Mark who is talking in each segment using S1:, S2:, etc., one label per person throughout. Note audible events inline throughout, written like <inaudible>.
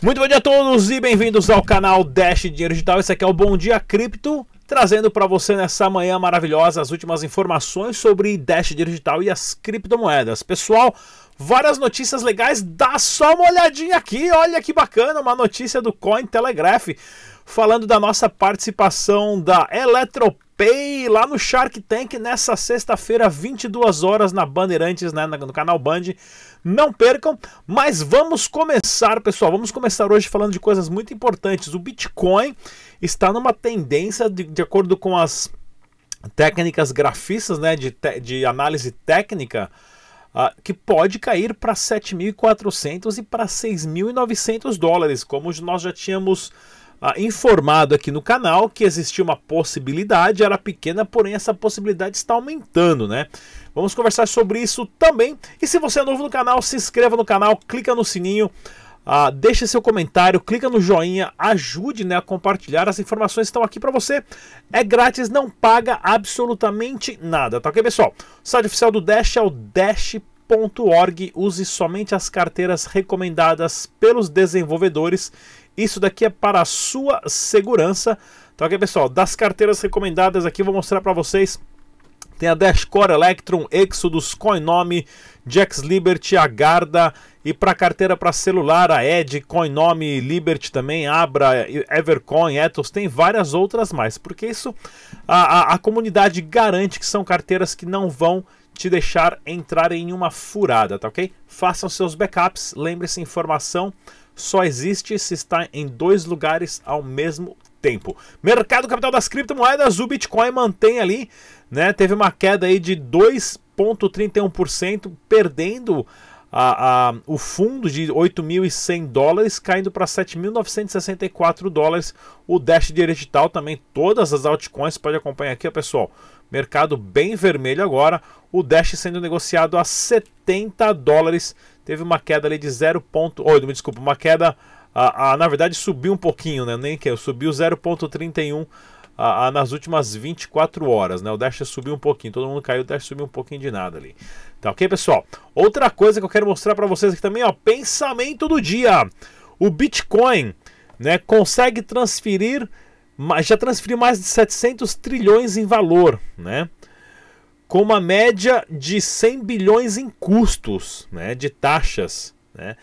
S1: Muito bom dia a todos e bem-vindos ao canal Dash Dinheiro Digital. Esse aqui é o Bom Dia Cripto, trazendo para você nessa manhã maravilhosa as últimas informações sobre Dash Dinheiro Digital e as criptomoedas. Pessoal, várias notícias legais, dá só uma olhadinha aqui, olha que bacana, uma notícia do Cointelegraph falando da nossa participação da Eletropay lá no Shark Tank nessa sexta-feira, 22 horas na Bandeirantes, né, no canal Band. Não percam, mas vamos começar, pessoal. Vamos começar hoje falando de coisas muito importantes. O Bitcoin está numa tendência, de, de acordo com as técnicas grafistas, né, de, de análise técnica, uh, que pode cair para 7.400 e para 6.900 dólares, como nós já tínhamos ah, informado aqui no canal que existia uma possibilidade, era pequena, porém essa possibilidade está aumentando, né? Vamos conversar sobre isso também. E se você é novo no canal, se inscreva no canal, clica no sininho. Uh, deixe seu comentário, clica no joinha, ajude né, a compartilhar. As informações estão aqui para você. É grátis, não paga absolutamente nada, tá ok, pessoal? O site oficial do Dash é o Use somente as carteiras recomendadas pelos desenvolvedores isso daqui é para a sua segurança. Então aqui pessoal, das carteiras recomendadas aqui vou mostrar para vocês. Tem a Dashcore Electron, Exodus, Coinome, Jax Liberty, a Garda e para carteira para celular a Edge, Coinome, Liberty também, Abra, Evercoin, Ethos, tem várias outras mais, porque isso a, a, a comunidade garante que são carteiras que não vão te deixar entrar em uma furada, tá ok? Façam seus backups, lembre-se, informação só existe se está em dois lugares ao mesmo tempo. Mercado capital das criptomoedas, o Bitcoin mantém ali, né? Teve uma queda aí de 2,31%, perdendo a, a, o fundo de 8.100 dólares, caindo para 7.964 dólares. O Dash digital também, todas as altcoins, pode acompanhar aqui, pessoal. Mercado bem vermelho agora. O Dash sendo negociado a 70 dólares teve uma queda ali de 0. Oi, me desculpa, uma queda. A, a, na verdade subiu um pouquinho, né? Nem que subiu 0,31 a, a, nas últimas 24 horas, né? O Dash subiu um pouquinho, todo mundo caiu, o Dash subiu um pouquinho de nada ali. Tá ok, pessoal? Outra coisa que eu quero mostrar para vocês aqui também, ó, pensamento do dia. O Bitcoin, né, consegue transferir, já transferiu mais de 700 trilhões em valor, né? com uma média de 100 bilhões em custos né, de taxas. Né.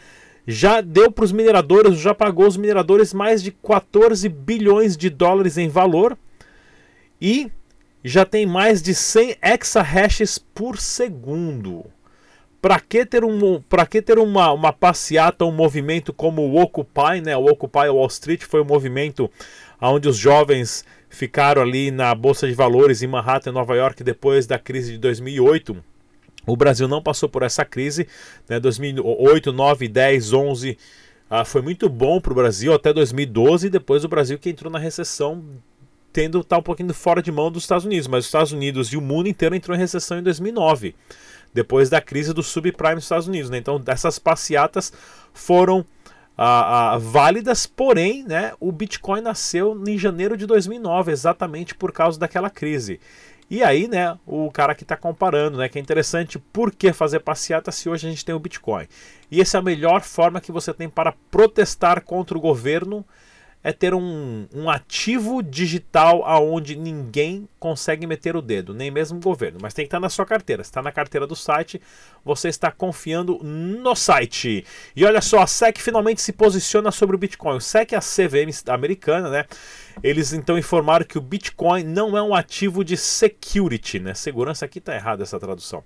S1: Já deu para os mineradores, já pagou os mineradores mais de 14 bilhões de dólares em valor e já tem mais de 100 exahashes por segundo. Para que ter, um, que ter uma, uma passeata, um movimento como o Occupy, né? o Occupy Wall Street foi um movimento onde os jovens ficaram ali na Bolsa de Valores em Manhattan, Nova York, depois da crise de 2008. O Brasil não passou por essa crise, né? 2008, 9, 10, 11 ah, foi muito bom para o Brasil até 2012. Depois o Brasil que entrou na recessão, tendo tá um pouquinho fora de mão dos Estados Unidos, mas os Estados Unidos e o mundo inteiro entrou em recessão em 2009, depois da crise do subprime dos Estados Unidos. Né? Então essas passeatas foram ah, válidas, porém, né, o Bitcoin nasceu em janeiro de 2009, exatamente por causa daquela crise. E aí, né, o cara que está comparando, né, que é interessante, por que fazer passeata se hoje a gente tem o Bitcoin? E essa é a melhor forma que você tem para protestar contra o governo é ter um, um ativo digital aonde ninguém consegue meter o dedo, nem mesmo o governo. Mas tem que estar na sua carteira. Se está na carteira do site, você está confiando no site. E olha só, a SEC finalmente se posiciona sobre o Bitcoin. O SEC é a CVM americana, né? Eles então informaram que o Bitcoin não é um ativo de security, né? Segurança aqui está errada essa tradução.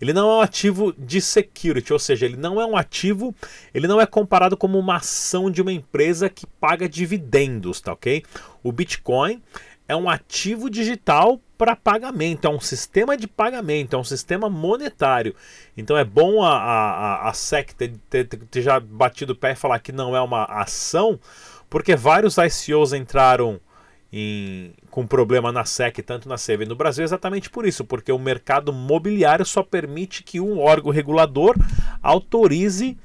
S1: Ele não é um ativo de security, ou seja, ele não é um ativo, ele não é comparado como uma ação de uma empresa que paga dividendos, tá ok? O Bitcoin é um ativo digital para pagamento, é um sistema de pagamento, é um sistema monetário. Então é bom a, a, a SEC ter, ter, ter já batido o pé e falar que não é uma ação, porque vários ICOs entraram em, com problema na SEC, tanto na CEV no Brasil, exatamente por isso, porque o mercado mobiliário só permite que um órgão regulador autorize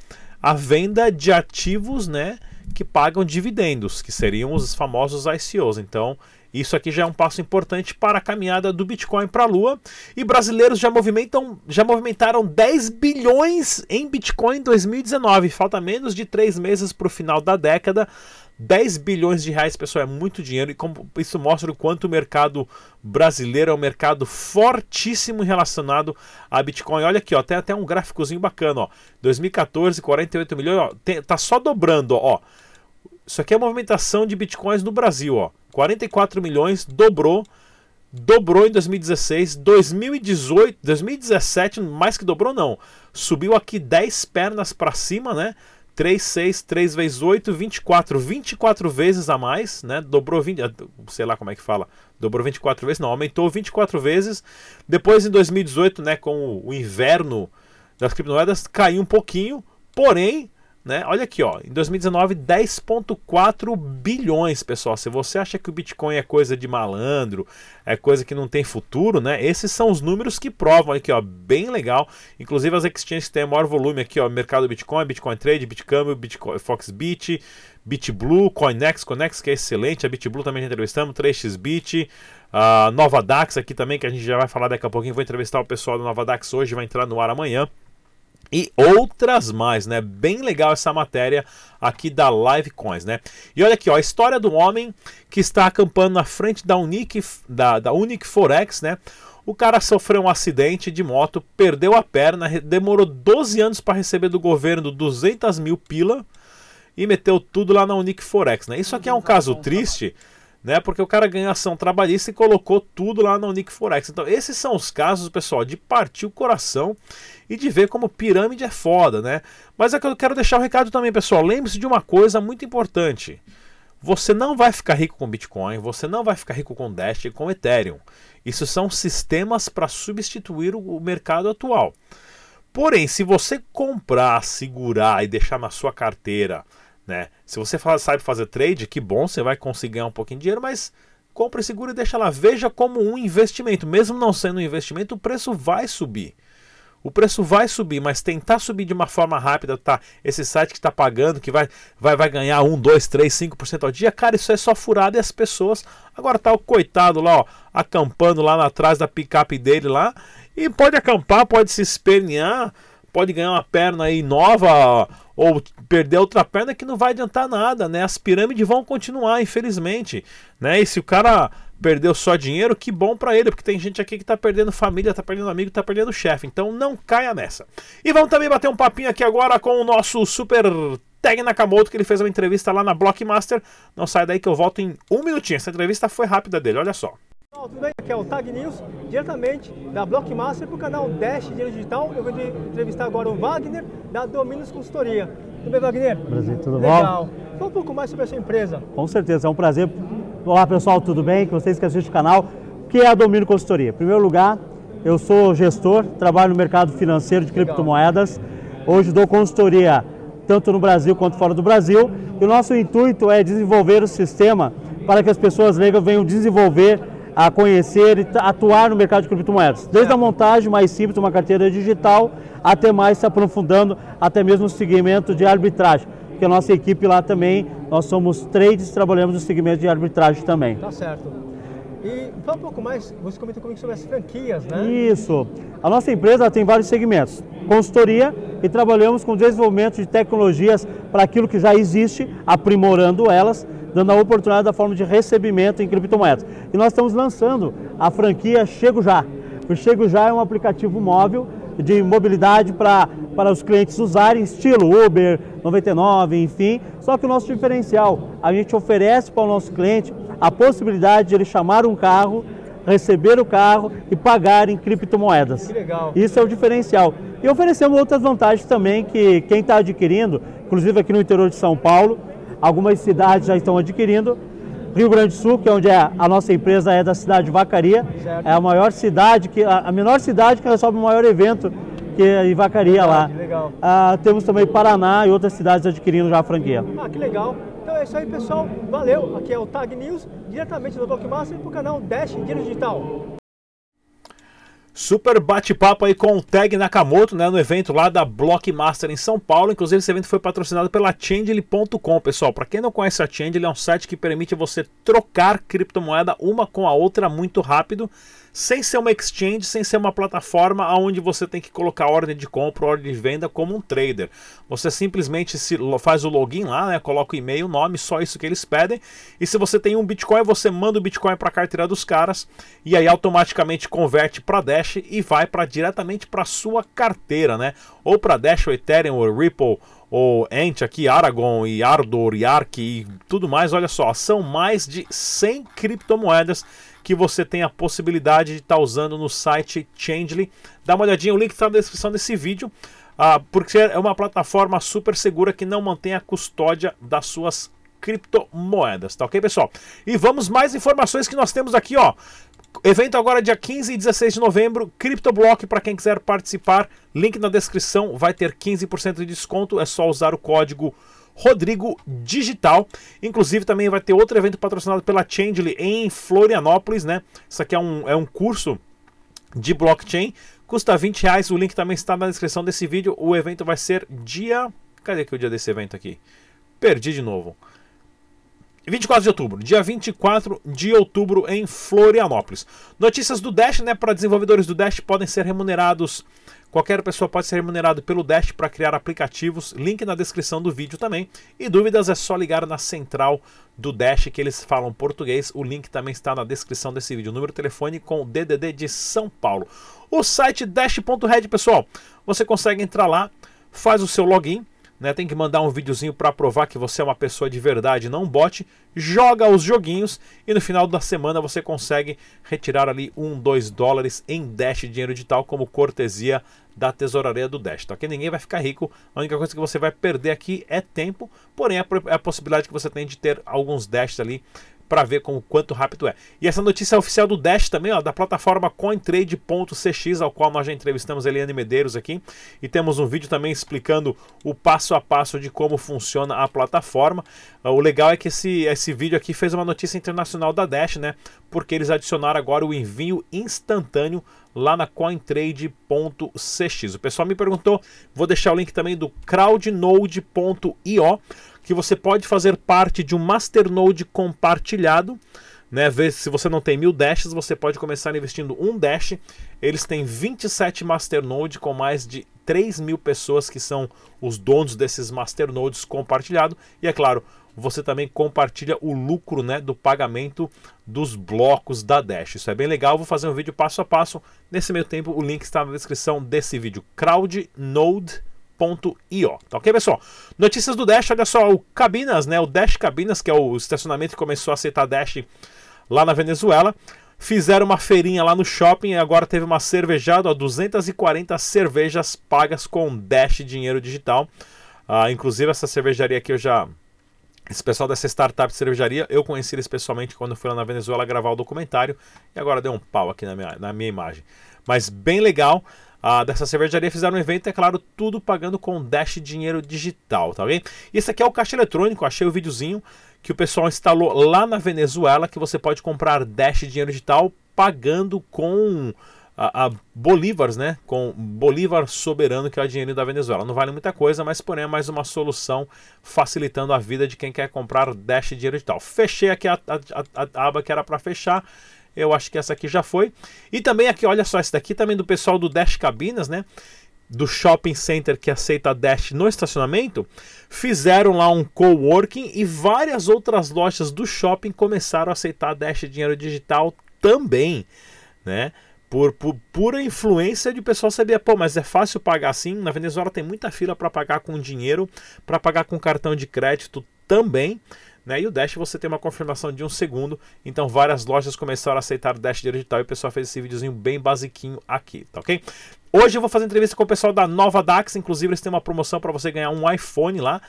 S1: a venda de ativos né, que pagam dividendos, que seriam os famosos ICOs. Então, Isso aqui já é um passo importante para a caminhada do Bitcoin para a Lua. E brasileiros já movimentam, já movimentaram 10 bilhões em Bitcoin em 2019. Falta menos de três meses para o final da década. 10 bilhões de reais, pessoal, é muito dinheiro e como isso mostra o quanto o mercado brasileiro é um mercado fortíssimo relacionado a Bitcoin. Olha aqui, ó, tem até um gráficozinho bacana, ó. 2014, 48 milhões, ó, tem, tá só dobrando, ó. Isso aqui é a movimentação de Bitcoins no Brasil, ó. 44 milhões, dobrou dobrou em 2016, 2018, 2017, mais que dobrou não, subiu aqui 10 pernas para cima, né? 3, 6, 3 vezes 8, 24. 24 vezes a mais, né? Dobrou 20. Ah, sei lá como é que fala. Dobrou 24 vezes, não, aumentou 24 vezes. Depois em 2018, né, com o inverno das criptomoedas, caiu um pouquinho. Porém, né? Olha aqui, ó, em 2019, 10,4 bilhões, pessoal. Se você acha que o Bitcoin é coisa de malandro, é coisa que não tem futuro, né? Esses são os números que provam aqui, ó, bem legal. Inclusive as exchanges que têm maior volume aqui, ó, mercado Bitcoin, Bitcoin Trade, Bitcamp, Bitcoin, Foxbit, BitBlue, Coinex, Coinex que é excelente, a BitBlue também já entrevistamos, 3xBit, a Nova Dax aqui também, que a gente já vai falar daqui a pouquinho, vou entrevistar o pessoal da Nova Dax hoje, vai entrar no ar amanhã e outras mais, né? Bem legal essa matéria aqui da Live Coins, né? E olha aqui, ó, a história do homem que está acampando na frente da Unique, da, da Unique Forex, né? O cara sofreu um acidente de moto, perdeu a perna, demorou 12 anos para receber do governo 200 mil pila e meteu tudo lá na Unique Forex, né? Isso aqui é um caso triste né? Porque o cara ganhou ação trabalhista e colocou tudo lá no Nick Forex. Então, esses são os casos, pessoal, de partir o coração e de ver como pirâmide é foda, né? Mas é que eu quero deixar o um recado também, pessoal. Lembre-se de uma coisa muito importante. Você não vai ficar rico com Bitcoin, você não vai ficar rico com Dash e com Ethereum. Isso são sistemas para substituir o mercado atual. Porém, se você comprar, segurar e deixar na sua carteira né? Se você sabe fazer trade, que bom, você vai conseguir ganhar um pouquinho de dinheiro, mas compre seguro e deixa lá. Veja como um investimento. Mesmo não sendo um investimento, o preço vai subir. O preço vai subir, mas tentar subir de uma forma rápida, tá? Esse site que está pagando, que vai, vai, vai ganhar 1, 2, 3, 5% ao dia, cara, isso é só furado e as pessoas. Agora tá o coitado lá, ó, acampando lá atrás da picape dele lá. E pode acampar, pode se espernear, pode ganhar uma perna aí nova, ou perder outra perna que não vai adiantar nada, né? As pirâmides vão continuar, infelizmente, né? E se o cara perdeu só dinheiro, que bom para ele, porque tem gente aqui que tá perdendo família, tá perdendo amigo, tá perdendo chefe. Então não caia nessa. E vamos também bater um papinho aqui agora com o nosso super Tag Nakamoto, que ele fez uma entrevista lá na Blockmaster. Não sai daí que eu volto em um minutinho. Essa entrevista foi rápida dele, olha só.
S2: Pessoal, tudo bem? Aqui é o Tag News, diretamente da Blockmaster para o canal Dash Dinheiro Digital. Eu vou entrevistar agora o Wagner, da Dominos Consultoria. Tudo bem, Wagner?
S3: Prazer, tudo
S2: Legal. bom? Legal. Fala um pouco mais sobre a sua empresa.
S3: Com certeza, é um prazer. Olá, pessoal, tudo bem? Que vocês que assistem o canal. O que é a Domínio Consultoria? Em primeiro lugar, eu sou gestor, trabalho no mercado financeiro de Legal. criptomoedas. Hoje dou consultoria tanto no Brasil quanto fora do Brasil. E o nosso intuito é desenvolver o sistema para que as pessoas leigas venham desenvolver a conhecer e atuar no mercado de criptomoedas. Desde a montagem mais simples de uma carteira digital até mais se aprofundando até mesmo no segmento de arbitragem. Porque a nossa equipe lá também, nós somos trades, trabalhamos no segmento de arbitragem também.
S2: Tá certo. E fala um pouco mais, você comentou comigo sobre as franquias, né?
S3: Isso. A nossa empresa tem vários segmentos. Consultoria e trabalhamos com desenvolvimento de tecnologias para aquilo que já existe, aprimorando elas dando a oportunidade da forma de recebimento em criptomoedas. E nós estamos lançando a franquia Chego Já. O Chego Já é um aplicativo móvel de mobilidade para, para os clientes usarem, estilo Uber, 99, enfim. Só que o nosso diferencial, a gente oferece para o nosso cliente a possibilidade de ele chamar um carro, receber o carro e pagar em criptomoedas.
S2: Que legal.
S3: Isso é o diferencial. E oferecemos outras vantagens também que quem está adquirindo, inclusive aqui no interior de São Paulo, algumas cidades já estão adquirindo. Rio Grande do Sul, que é onde é, a nossa empresa é da cidade de Vacaria, é a maior cidade, que, a, menor cidade que recebe o maior evento que é em Vacaria
S2: lá.
S3: Ah, temos também Paraná e outras cidades adquirindo já a franquia.
S2: Ah, que legal. Então é isso aí, pessoal. Valeu. Aqui é o Tag News, diretamente do Blockmaster para o canal Dash Dinheiro Digital.
S1: Super bate-papo aí com o Tag Nakamoto, né, no evento lá da Blockmaster em São Paulo. Inclusive, esse evento foi patrocinado pela Change.com, pessoal. Para quem não conhece a Change, é um site que permite você trocar criptomoeda uma com a outra muito rápido sem ser uma exchange, sem ser uma plataforma onde você tem que colocar ordem de compra, ordem de venda como um trader. Você simplesmente se faz o login lá, né, coloca o e-mail, nome, só isso que eles pedem. E se você tem um Bitcoin, você manda o Bitcoin para a carteira dos caras e aí automaticamente converte para Dash e vai para diretamente para sua carteira, né? Ou para Dash, ou Ethereum, ou Ripple, ou Ant aqui, Aragon e Ardor e Ark e tudo mais. Olha só, são mais de 100 criptomoedas que você tem a possibilidade de estar tá usando no site Changely. Dá uma olhadinha, o link está na descrição desse vídeo, ah, porque é uma plataforma super segura que não mantém a custódia das suas criptomoedas, tá ok, pessoal? E vamos mais informações que nós temos aqui, ó. Evento agora dia 15 e 16 de novembro, CryptoBlock para quem quiser participar, link na descrição, vai ter 15% de desconto, é só usar o código Rodrigo Digital. Inclusive também vai ter outro evento patrocinado pela Changely em Florianópolis, né? Isso aqui é um, é um curso de blockchain, custa 20 reais, o link também está na descrição desse vídeo. O evento vai ser dia... Cadê que é o dia desse evento aqui? Perdi de novo. 24 de outubro, dia 24 de outubro em Florianópolis. Notícias do Dash, né? Para desenvolvedores do Dash podem ser remunerados Qualquer pessoa pode ser remunerado pelo Dash para criar aplicativos, link na descrição do vídeo também. E dúvidas é só ligar na central do Dash que eles falam português. O link também está na descrição desse vídeo. Número de telefone com o DDD de São Paulo. O site dash.red, pessoal, você consegue entrar lá, faz o seu login, né? Tem que mandar um videozinho para provar que você é uma pessoa de verdade, não um bot. Joga os joguinhos e no final da semana você consegue retirar ali um, dois dólares em Dash dinheiro digital como cortesia da tesouraria do Dash. Tá? Que ninguém vai ficar rico. A única coisa que você vai perder aqui é tempo, porém é a possibilidade que você tem de ter alguns Dash ali para ver com quanto rápido é. E essa notícia é oficial do Dash também, ó, da plataforma CoinTrade.cx, ao qual nós já entrevistamos Eliane Medeiros aqui, e temos um vídeo também explicando o passo a passo de como funciona a plataforma. Ah, o legal é que esse, esse vídeo aqui fez uma notícia internacional da Dash, né? Porque eles adicionaram agora o envio instantâneo lá na cointrade.cx. O pessoal me perguntou, vou deixar o link também do crowdnode.io que você pode fazer parte de um masternode compartilhado. Né, se você não tem mil dashes, você pode começar investindo um dash. Eles têm 27 masternode com mais de 3 mil pessoas que são os donos desses masternodes compartilhado. E é claro, você também compartilha o lucro né, do pagamento dos blocos da Dash. Isso é bem legal. Vou fazer um vídeo passo a passo. Nesse meio tempo, o link está na descrição desse vídeo. CrowdNode.com Dash.io. Tá ok, pessoal? Notícias do Dash, olha só, o Cabinas, né? O Dash Cabinas, que é o estacionamento que começou a aceitar Dash lá na Venezuela. Fizeram uma feirinha lá no shopping e agora teve uma cervejada, ó, 240 cervejas pagas com Dash dinheiro digital. Ah, inclusive essa cervejaria aqui eu já esse pessoal dessa startup de cervejaria, eu conheci eles pessoalmente quando fui lá na Venezuela gravar o documentário e agora deu um pau aqui na minha, na minha imagem. Mas bem legal ah, dessa cervejaria fizeram um evento, é claro, tudo pagando com Dash dinheiro digital, tá bem? Esse aqui é o caixa eletrônico, achei o videozinho que o pessoal instalou lá na Venezuela, que você pode comprar Dash dinheiro digital pagando com a, a bolívars, né? Com bolívar soberano, que é o dinheiro da Venezuela. Não vale muita coisa, mas porém é mais uma solução facilitando a vida de quem quer comprar Dash dinheiro digital. Fechei aqui a, a, a aba que era para fechar. Eu acho que essa aqui já foi. E também aqui, olha só, esse daqui também do pessoal do Dash Cabinas, né? Do shopping center que aceita Dash no estacionamento, fizeram lá um coworking e várias outras lojas do shopping começaram a aceitar Dash dinheiro digital também, né? Por, por pura influência de pessoal saber, pô, mas é fácil pagar assim. Na Venezuela tem muita fila para pagar com dinheiro, para pagar com cartão de crédito também. Né? E o Dash você tem uma confirmação de um segundo. Então várias lojas começaram a aceitar o Dash digital e o pessoal fez esse videozinho bem basiquinho aqui, tá ok? Hoje eu vou fazer entrevista com o pessoal da Nova Dax, inclusive eles têm uma promoção para você ganhar um iPhone lá.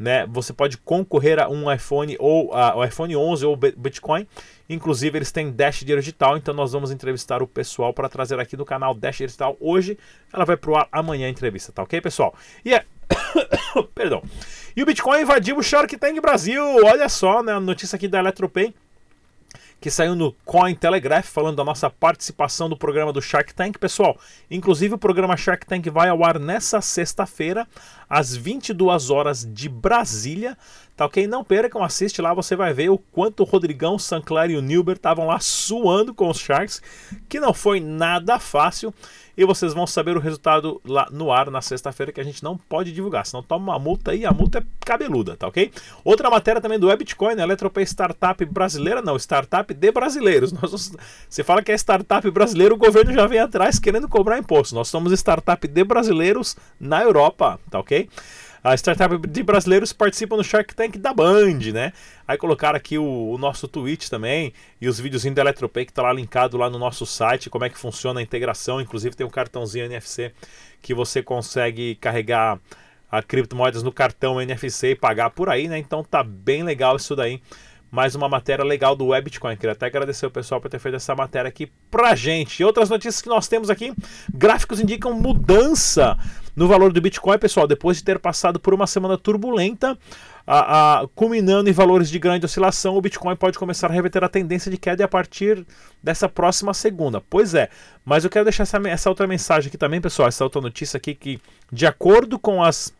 S1: Né, você pode concorrer a um iPhone ou o iPhone 11 ou Bitcoin. Inclusive eles têm Dash Digital, então nós vamos entrevistar o pessoal para trazer aqui no canal Dash Digital hoje. Ela vai pro ar amanhã a entrevista, tá ok, pessoal? E é <coughs> Perdão. E o Bitcoin invadiu o Shark Tank Brasil. Olha só, né? A notícia aqui da Eletropay que saiu no Cointelegraph, falando da nossa participação do programa do Shark Tank. Pessoal, inclusive o programa Shark Tank vai ao ar nessa sexta-feira, às 22 horas de Brasília. Tá ok? Não percam, assiste lá, você vai ver o quanto o Rodrigão, Sancler e o Nilber estavam lá suando com os Sharks, que não foi nada fácil. E vocês vão saber o resultado lá no ar na sexta-feira, que a gente não pode divulgar, senão toma uma multa e a multa é cabeluda, tá ok? Outra matéria também do Bitcoin, né? Eletropay Startup brasileira, não, startup de brasileiros. <laughs> Nós, você fala que é startup brasileiro, o governo já vem atrás querendo cobrar imposto. Nós somos startup de brasileiros na Europa, tá ok? A startup de brasileiros participam do Shark Tank da Band, né? Aí colocaram aqui o, o nosso tweet também e os vídeos da Eletropay que tá lá linkado lá no nosso site, como é que funciona a integração, inclusive tem um cartãozinho NFC que você consegue carregar a criptomoedas no cartão NFC e pagar por aí, né? Então tá bem legal isso daí mais uma matéria legal do Webitcoin. Queria até agradecer o pessoal por ter feito essa matéria aqui pra gente. E outras notícias que nós temos aqui: gráficos indicam mudança no valor do Bitcoin, pessoal, depois de ter passado por uma semana turbulenta. A, a, culminando em valores de grande oscilação, o Bitcoin pode começar a reverter a tendência de queda a partir dessa próxima segunda. Pois é, mas eu quero deixar essa, essa outra mensagem aqui também, pessoal, essa outra notícia aqui que, de acordo com as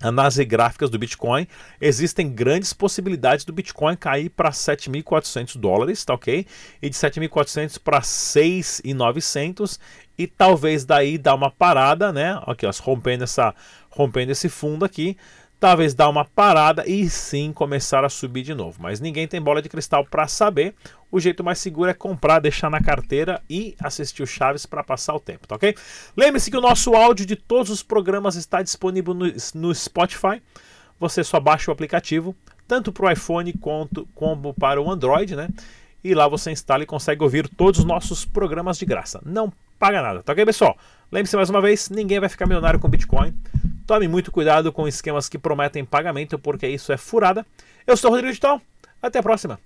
S1: análises gráficas do Bitcoin, existem grandes possibilidades do Bitcoin cair para 7.400 dólares, tá ok? E de 7.400 para 6.900 e talvez daí dar uma parada, né? Aqui, rompendo, essa, rompendo esse fundo aqui, talvez dar uma parada e sim começar a subir de novo. Mas ninguém tem bola de cristal para saber. O jeito mais seguro é comprar, deixar na carteira e assistir o Chaves para passar o tempo, tá ok? Lembre-se que o nosso áudio de todos os programas está disponível no, no Spotify. Você só baixa o aplicativo, tanto para o iPhone quanto como para o Android, né? E lá você instala e consegue ouvir todos os nossos programas de graça. Não paga nada, tá ok, pessoal? Lembre-se mais uma vez: ninguém vai ficar milionário com Bitcoin. Tome muito cuidado com esquemas que prometem pagamento, porque isso é furada. Eu sou Rodrigo Digital. Até a próxima.